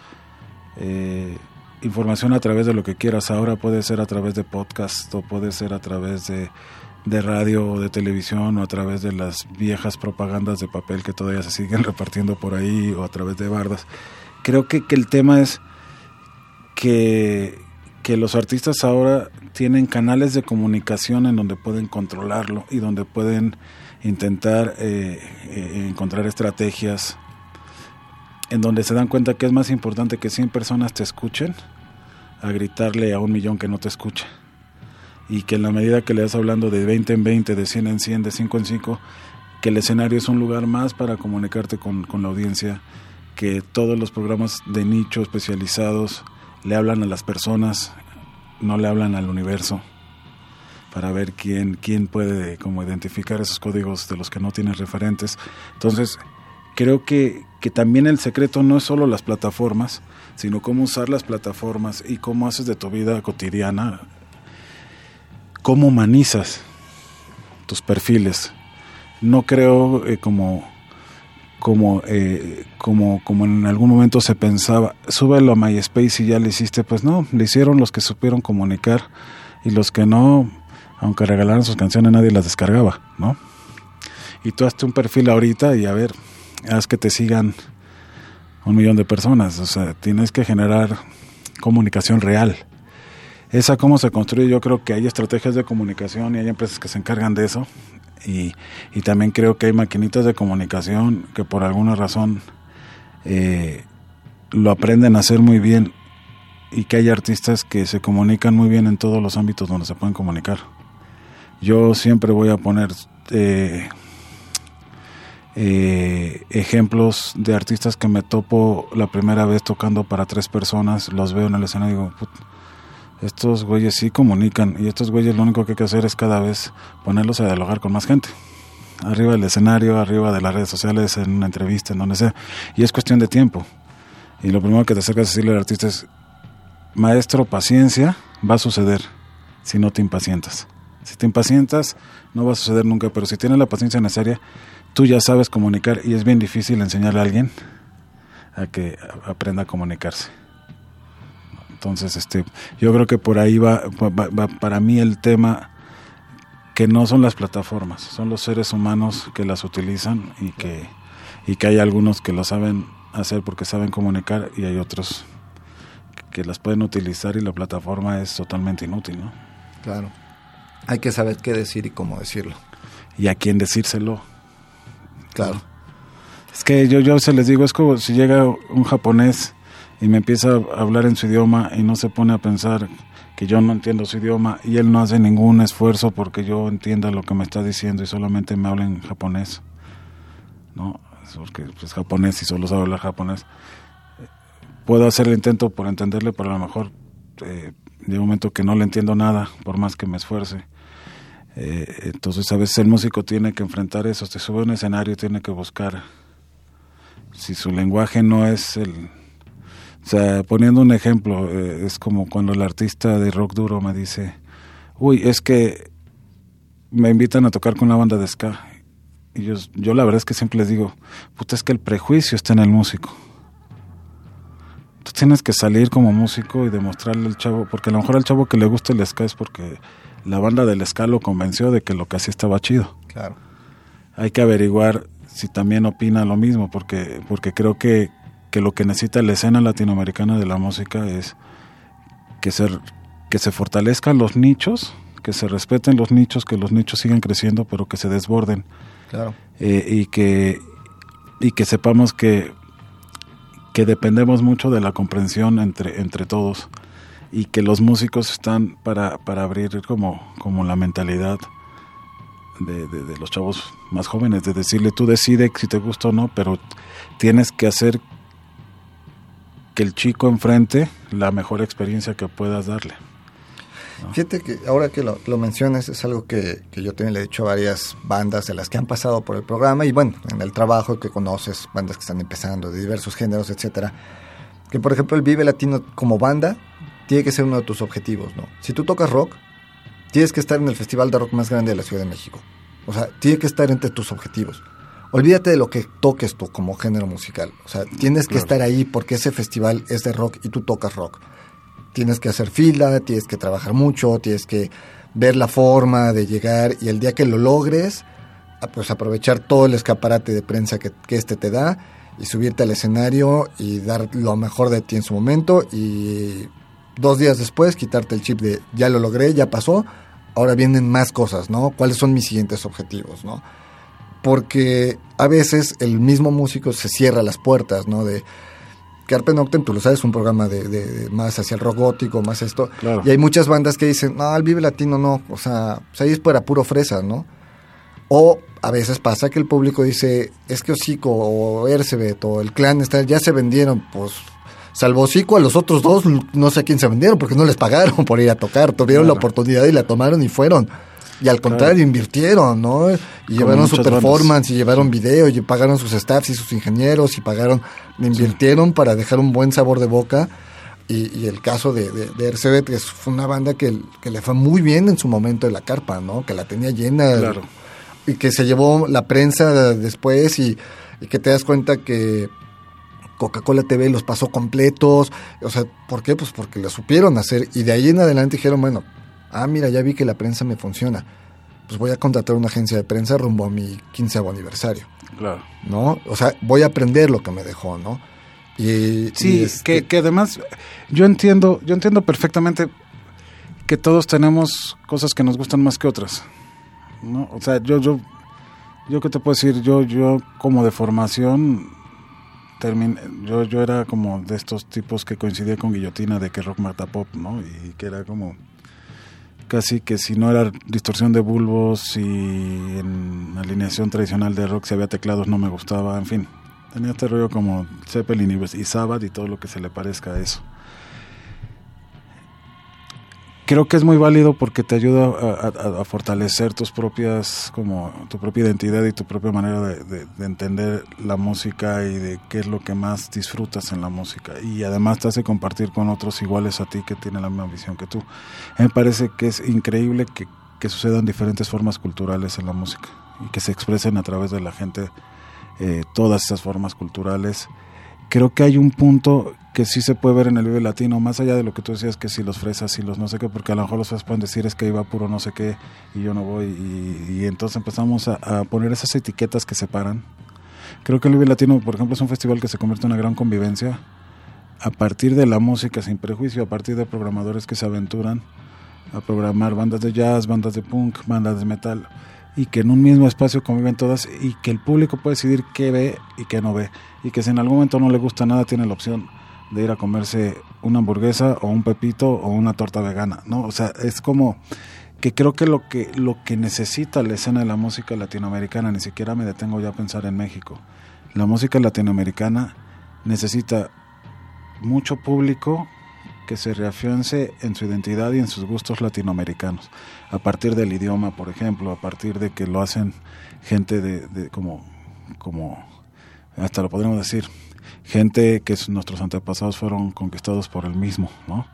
eh, información a través de lo que quieras ahora puede ser a través de podcast o puede ser a través de de radio o de televisión o a través de las viejas propagandas de papel que todavía se siguen repartiendo por ahí o a través de bardas. Creo que, que el tema es que, que los artistas ahora tienen canales de comunicación en donde pueden controlarlo y donde pueden intentar eh, eh, encontrar estrategias en donde se dan cuenta que es más importante que 100 personas te escuchen a gritarle a un millón que no te escucha y que en la medida que le vas hablando de 20 en 20, de 100 en 100, de 5 en 5, que el escenario es un lugar más para comunicarte con, con la audiencia, que todos los programas de nicho especializados le hablan a las personas, no le hablan al universo, para ver quién, quién puede como identificar esos códigos de los que no tienen referentes. Entonces, creo que, que también el secreto no es solo las plataformas, sino cómo usar las plataformas y cómo haces de tu vida cotidiana cómo humanizas tus perfiles. No creo eh, como como eh, como como en algún momento se pensaba, súbelo a MySpace y ya le hiciste, pues no, le hicieron los que supieron comunicar y los que no, aunque regalaran sus canciones nadie las descargaba, ¿no? Y tú hazte un perfil ahorita y a ver, haz que te sigan un millón de personas, o sea, tienes que generar comunicación real esa cómo se construye, yo creo que hay estrategias de comunicación y hay empresas que se encargan de eso. Y, y también creo que hay maquinitas de comunicación que por alguna razón eh, lo aprenden a hacer muy bien y que hay artistas que se comunican muy bien en todos los ámbitos donde se pueden comunicar. Yo siempre voy a poner eh, eh, ejemplos de artistas que me topo la primera vez tocando para tres personas, los veo en el escenario y digo, estos güeyes sí comunican y estos güeyes lo único que hay que hacer es cada vez ponerlos a dialogar con más gente. Arriba del escenario, arriba de las redes sociales, en una entrevista, en donde sea. Y es cuestión de tiempo. Y lo primero que te acercas a decirle al artista es, maestro, paciencia, va a suceder si no te impacientas. Si te impacientas, no va a suceder nunca, pero si tienes la paciencia necesaria, tú ya sabes comunicar y es bien difícil enseñarle a alguien a que aprenda a comunicarse. Entonces, este, yo creo que por ahí va, va, va, para mí el tema que no son las plataformas, son los seres humanos que las utilizan y que, y que hay algunos que lo saben hacer porque saben comunicar y hay otros que las pueden utilizar y la plataforma es totalmente inútil, ¿no? Claro. Hay que saber qué decir y cómo decirlo. Y a quién decírselo. Claro. Es que yo, yo se les digo, es como si llega un japonés y me empieza a hablar en su idioma y no se pone a pensar que yo no entiendo su idioma y él no hace ningún esfuerzo porque yo entienda lo que me está diciendo y solamente me habla en japonés. ¿no? porque es pues, japonés y solo sabe hablar japonés. Puedo hacer el intento por entenderle, pero a lo mejor eh, de momento que no le entiendo nada, por más que me esfuerce. Eh, entonces a veces el músico tiene que enfrentar eso, se sube a un escenario tiene que buscar, si su lenguaje no es el... O sea, poniendo un ejemplo, eh, es como cuando el artista de rock duro me dice, uy, es que me invitan a tocar con una banda de ska. Y yo, yo la verdad es que siempre les digo, puta, es que el prejuicio está en el músico. Tú tienes que salir como músico y demostrarle al chavo, porque a lo mejor al chavo que le gusta el ska es porque la banda del ska lo convenció de que lo que hacía estaba chido. Claro. Hay que averiguar si también opina lo mismo, porque, porque creo que, que lo que necesita la escena latinoamericana de la música es que se, que se fortalezcan los nichos, que se respeten los nichos, que los nichos sigan creciendo, pero que se desborden. Claro. Eh, y que y que sepamos que que dependemos mucho de la comprensión entre entre todos y que los músicos están para, para abrir como, como la mentalidad de, de, los chavos más jóvenes, de decirle tú decide si te gusta o no, pero tienes que hacer que el chico enfrente la mejor experiencia que puedas darle. Fíjate que ahora que lo, lo mencionas es algo que, que, yo también le he dicho a varias bandas de las que han pasado por el programa y bueno, en el trabajo que conoces, bandas que están empezando de diversos géneros, etcétera, que por ejemplo el Vive Latino como banda tiene que ser uno de tus objetivos, ¿no? Si tú tocas rock, tienes que estar en el festival de rock más grande de la Ciudad de México. O sea, tiene que estar entre tus objetivos. Olvídate de lo que toques tú como género musical. O sea, tienes que claro. estar ahí porque ese festival es de rock y tú tocas rock. Tienes que hacer fila, tienes que trabajar mucho, tienes que ver la forma de llegar y el día que lo logres, pues aprovechar todo el escaparate de prensa que, que este te da y subirte al escenario y dar lo mejor de ti en su momento y dos días después quitarte el chip de ya lo logré, ya pasó, ahora vienen más cosas, ¿no? ¿Cuáles son mis siguientes objetivos, ¿no? Porque a veces el mismo músico se cierra las puertas, ¿no? De Carpe Noctem, tú lo sabes, es un programa de, de, de, más hacia el rock gótico, más esto. Claro. Y hay muchas bandas que dicen, no, el Vive Latino no, o sea, pues ahí es para puro fresa, ¿no? O a veces pasa que el público dice, es que Hocico o Ercebet o el Clan está, ya se vendieron, pues salvo Zico, a los otros dos no sé a quién se vendieron porque no les pagaron por ir a tocar, tuvieron claro. la oportunidad y la tomaron y fueron. Y al contrario, claro. invirtieron, ¿no? Y Como llevaron su performance, bandas. y llevaron video, y pagaron sus staffs y sus ingenieros, y pagaron, invirtieron sí. para dejar un buen sabor de boca. Y, y el caso de, de, de Ercebet, que fue una banda que, que, le fue muy bien en su momento de la carpa, ¿no? Que la tenía llena. Claro. Y que se llevó la prensa después y, y que te das cuenta que Coca-Cola TV los pasó completos. O sea, ¿por qué? Pues porque lo supieron hacer. Y de ahí en adelante dijeron, bueno, ah, mira, ya vi que la prensa me funciona. Pues voy a contratar una agencia de prensa rumbo a mi quinceavo aniversario. Claro. ¿No? O sea, voy a aprender lo que me dejó, ¿no? Y, sí, y este... que, que además yo entiendo, yo entiendo perfectamente que todos tenemos cosas que nos gustan más que otras. ¿no? O sea, yo, yo, yo qué te puedo decir, yo, yo como de formación terminé, yo, yo era como de estos tipos que coincidía con Guillotina de que rock mata pop, ¿no? Y que era como casi que si no era distorsión de bulbos y en alineación tradicional de rock si había teclados no me gustaba, en fin. Tenía este rollo como Zeppelin y, Sabbath y todo lo que se le parezca a eso. Creo que es muy válido porque te ayuda a, fortalecer tus propias, como tu propia identidad y tu propia manera de, entender la música y de qué es lo que más disfrutas en la música. Y además te hace compartir con otros iguales a ti que tienen la misma visión que tú. Me parece que es increíble que, que sucedan diferentes formas culturales en la música y que se expresen a través de la gente eh, todas esas formas culturales. Creo que hay un punto que sí se puede ver en el Vive Latino, más allá de lo que tú decías, que si los fresas y los no sé qué, porque a lo mejor los fresas pueden decir es que iba puro no sé qué y yo no voy, y, entonces empezamos a, a, poner esas etiquetas que separan. Creo que el Vive Latino, por ejemplo, es un festival que se convierte en una gran convivencia a partir de la música sin prejuicio, a partir de programadores que se aventuran a programar bandas de jazz, bandas de punk, bandas de metal, y que en un mismo espacio conviven todas y que el público puede decidir qué ve y qué no ve, y que si en algún momento no le gusta nada, tiene la opción de ir a comerse una hamburguesa o un pepito o una torta vegana, ¿no? O sea, es como que creo que lo que lo que necesita la escena de la música latinoamericana, ni siquiera me detengo ya a pensar en México. la música latinoamericana necesita mucho público que se reafiance en su identidad y en sus gustos latinoamericanos, a partir del idioma, por ejemplo, a partir de que lo hacen gente de, de como, como, hasta lo podríamos decir, gente que nuestros antepasados fueron conquistados por el mismo, ¿no?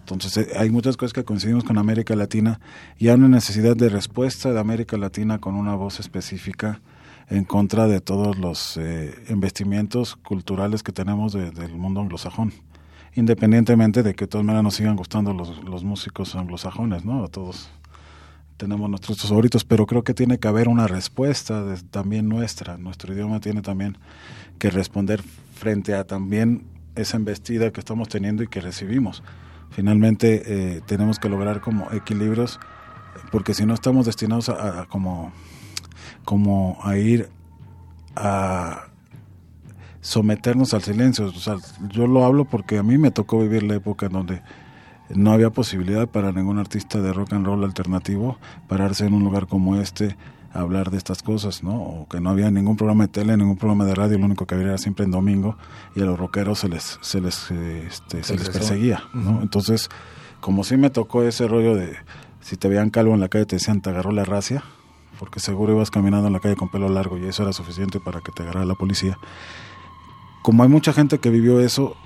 Entonces eh, hay muchas cosas que coincidimos con América Latina y hay una necesidad de respuesta de América Latina con una voz específica en contra de todos los eh, investimientos culturales que tenemos del mundo anglosajón independientemente de que de todas maneras nos sigan gustando los, los músicos anglosajones, ¿no? Todos tenemos nuestros favoritos, pero creo que tiene que haber una respuesta también nuestra. Nuestro idioma tiene también que responder frente a también esa embestida que estamos teniendo y que recibimos. Finalmente eh, tenemos que lograr como equilibrios, porque si no estamos destinados a, a como, como a ir a someternos al silencio. O sea, yo lo hablo porque a mí me tocó vivir la época en donde no había posibilidad para ningún artista de rock and roll alternativo pararse en un lugar como este a hablar de estas cosas, ¿no? O que no había ningún programa de tele, ningún programa de radio, lo único que había era siempre en domingo y a los rockeros se les se les este, se les perseguía, ¿no? Entonces, como sí me tocó ese rollo de si te veían calvo en la calle te decían te agarró la racia, porque seguro ibas caminando en la calle con pelo largo y eso era suficiente para que te agarrara la policía como hay mucha gente que vivió eso,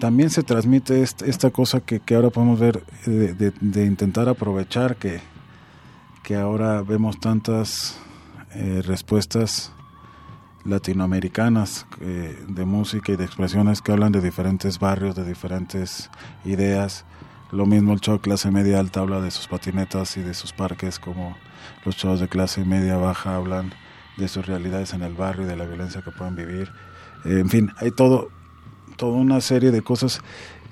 también se transmite esta, cosa que, ahora podemos ver de, intentar aprovechar que, que ahora vemos tantas eh, respuestas latinoamericanas eh, de música y de expresiones que hablan de diferentes barrios, de diferentes ideas. Lo mismo el show de clase media alta habla de sus patinetas y de sus parques, como los shows de clase media baja hablan de sus realidades en el barrio y de la violencia que pueden vivir en fin, hay todo, toda una serie de cosas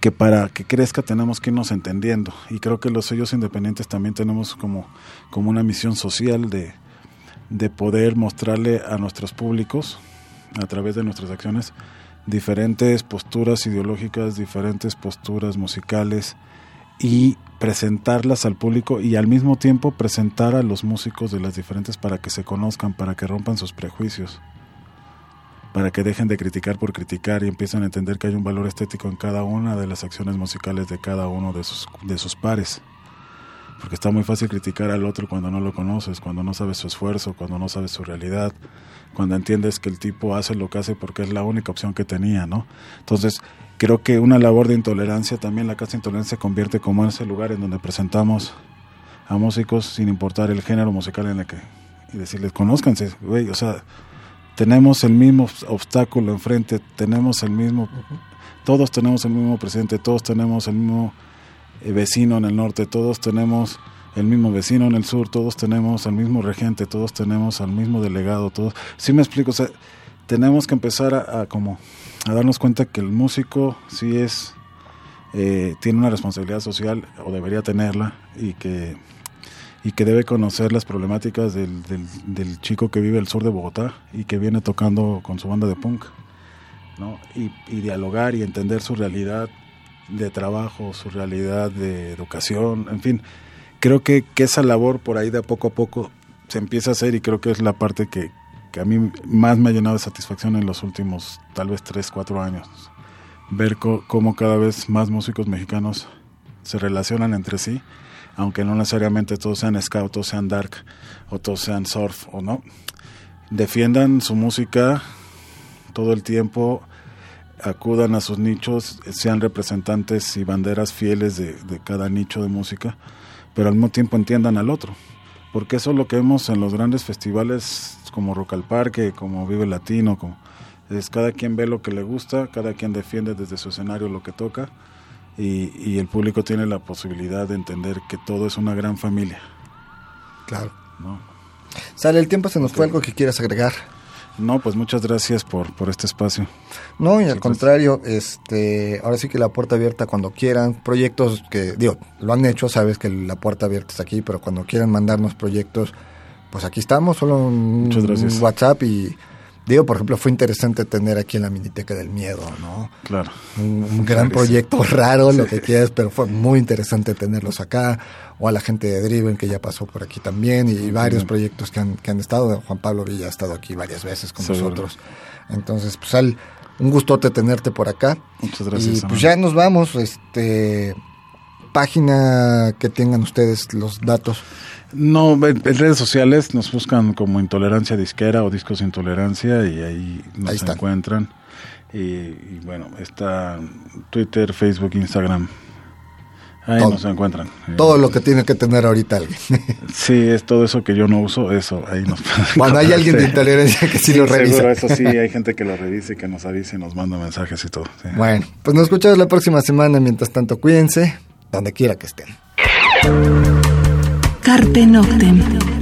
que para que crezca tenemos que irnos entendiendo. Y creo que los sellos independientes también tenemos como, como una misión social de, de poder mostrarle a nuestros públicos, a través de nuestras acciones, diferentes posturas ideológicas, diferentes posturas musicales y presentarlas al público y al mismo tiempo presentar a los músicos de las diferentes para que se conozcan, para que rompan sus prejuicios para que dejen de criticar por criticar y empiecen a entender que hay un valor estético en cada una de las acciones musicales de cada uno de sus, de sus pares. Porque está muy fácil criticar al otro cuando no lo conoces, cuando no sabes su esfuerzo, cuando no sabes su realidad, cuando entiendes que el tipo hace lo que hace porque es la única opción que tenía, ¿no? Entonces, creo que una labor de intolerancia, también la Casa de Intolerancia se convierte como ese lugar en donde presentamos a músicos sin importar el género musical en el que... Y decirles, conózcanse, güey, o sea, tenemos el mismo obstáculo enfrente, tenemos el mismo, todos tenemos el mismo presidente, todos tenemos el mismo eh, vecino en el norte, todos tenemos el mismo vecino en el sur, todos tenemos el mismo regente, todos tenemos al mismo delegado, todos, sí me explico, o sea, tenemos que empezar a, como a darnos cuenta que el músico sí es eh, tiene una responsabilidad social o debería tenerla y que y que debe conocer las problemáticas del, del, chico que vive al sur de Bogotá y que viene tocando con su banda de punk, ¿no? Y, dialogar y entender su realidad de trabajo, su realidad de educación, en fin. Creo que, que esa labor por ahí de poco a poco se empieza a hacer y creo que es la parte que, que a mí más me ha llenado de satisfacción en los últimos tal vez 3, 4 años. Ver cómo cada vez más músicos mexicanos se relacionan entre sí aunque no necesariamente todos sean scout, todos sean dark, o todos sean surf, o no. Defiendan su música todo el tiempo, acudan a sus nichos, sean representantes y banderas fieles de, cada nicho de música, pero al mismo tiempo entiendan al otro. Porque eso es lo que vemos en los grandes festivales como Rock al Parque, como Vive Latino, como, es cada quien ve lo que le gusta, cada quien defiende desde su escenario lo que toca y, el público tiene la posibilidad de entender que todo es una gran familia. Claro. Sale, el tiempo se nos fue algo que quieras agregar. No, pues muchas gracias por, por este espacio. No, y al contrario, este, ahora sí que la puerta abierta cuando quieran, proyectos que, digo, lo han hecho, sabes que la puerta abierta está aquí, pero cuando quieran mandarnos proyectos, pues aquí estamos, solo un, WhatsApp y, Digo, por ejemplo, fue interesante tener aquí en la Miniteca del Miedo, ¿no? Claro. Un, un gran proyecto raro, lo que quieras, pero fue muy interesante tenerlos acá. O a la gente de Driven que ya pasó por aquí también y, varios proyectos que han, que han estado. Juan Pablo Villa ha estado aquí varias veces con Seguro. nosotros. Entonces, pues al, un gustote tenerte por acá. Muchas gracias, Y pues Samuel. ya nos vamos. Este página que tengan ustedes los datos. No, en, en redes sociales nos buscan como Intolerancia Disquera o Discos Intolerancia y ahí nos Ahí encuentran. Y, y bueno, está Twitter, Facebook, Instagram. Ahí Todo. nos encuentran. Todo lo que tiene que tener ahorita alguien. Sí, es todo eso que yo no uso, eso, ahí nos Cuando hay alguien de intolerancia que sí, lo revisa. Seguro, eso sí, hay gente que lo revise, que nos avise y nos manda mensajes y todo. sí. Bueno, pues nos escuchamos la próxima semana. Mientras tanto, cuídense donde quiera que estén. Carpe Noctem.